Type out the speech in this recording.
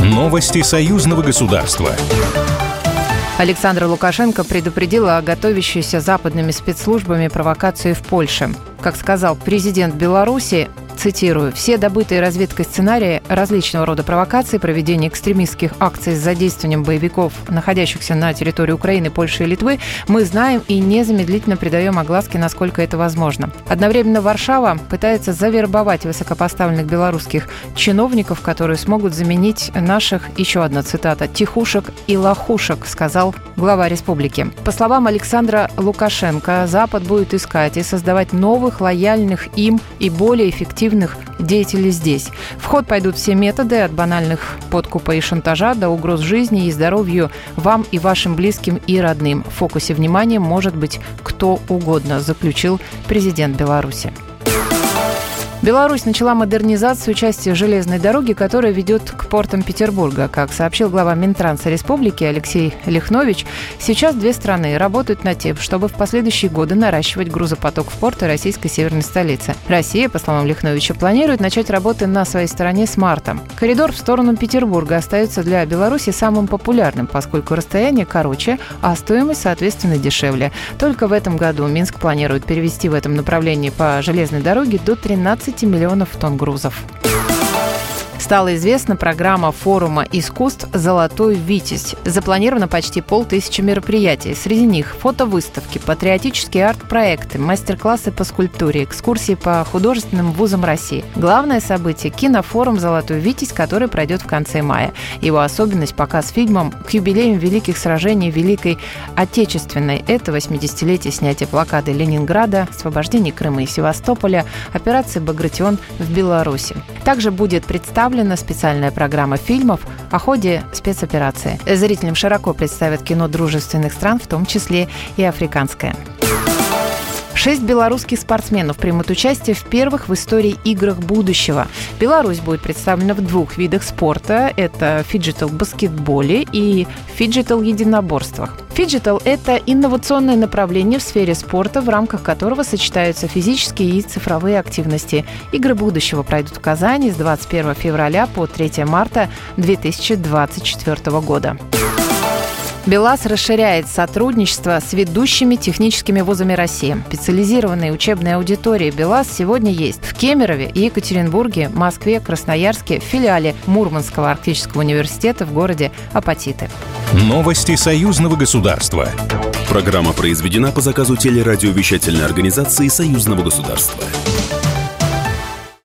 Новости союзного государства. Александр Лукашенко предупредил о готовящейся западными спецслужбами провокации в Польше. Как сказал президент Беларуси, цитирую, «Все добытые разведкой сценарии различного рода провокаций, проведения экстремистских акций с задействованием боевиков, находящихся на территории Украины, Польши и Литвы, мы знаем и незамедлительно придаем огласке, насколько это возможно». Одновременно Варшава пытается завербовать высокопоставленных белорусских чиновников, которые смогут заменить наших, еще одна цитата, «тихушек и лохушек», сказал глава республики. По словам Александра Лукашенко, Запад будет искать и создавать новых, лояльных им и более эффективных активных деятелей здесь. В ход пойдут все методы, от банальных подкупа и шантажа до угроз жизни и здоровью вам и вашим близким и родным. В фокусе внимания может быть кто угодно, заключил президент Беларуси. Беларусь начала модернизацию части железной дороги, которая ведет к портам Петербурга. Как сообщил глава Минтранса Республики Алексей Лихнович, сейчас две страны работают над тем, чтобы в последующие годы наращивать грузопоток в порты российской северной столицы. Россия, по словам Лихновича, планирует начать работы на своей стороне с марта. Коридор в сторону Петербурга остается для Беларуси самым популярным, поскольку расстояние короче, а стоимость, соответственно, дешевле. Только в этом году Минск планирует перевести в этом направлении по железной дороге до 13 15 миллионов тонн грузов. Стала известна программа форума искусств «Золотой Витязь». Запланировано почти полтысячи мероприятий. Среди них фотовыставки, патриотические арт-проекты, мастер-классы по скульптуре, экскурсии по художественным вузам России. Главное событие – кинофорум «Золотой Витязь», который пройдет в конце мая. Его особенность – показ фильмом к юбилеям великих сражений Великой Отечественной. Это 80-летие снятия блокады Ленинграда, освобождение Крыма и Севастополя, операции «Багратион» в Беларуси. Также будет представлен представлена специальная программа фильмов о ходе спецоперации. Зрителям широко представят кино дружественных стран, в том числе и африканское. Шесть белорусских спортсменов примут участие в первых в истории играх будущего. Беларусь будет представлена в двух видах спорта. Это фиджитал баскетболе и фиджитал единоборствах. Фиджитал – это инновационное направление в сфере спорта, в рамках которого сочетаются физические и цифровые активности. Игры будущего пройдут в Казани с 21 февраля по 3 марта 2024 года. БелАЗ расширяет сотрудничество с ведущими техническими вузами России. Специализированные учебные аудитории БелАЗ сегодня есть в Кемерове, Екатеринбурге, Москве, Красноярске, в филиале Мурманского арктического университета в городе Апатиты. Новости союзного государства. Программа произведена по заказу телерадиовещательной организации союзного государства.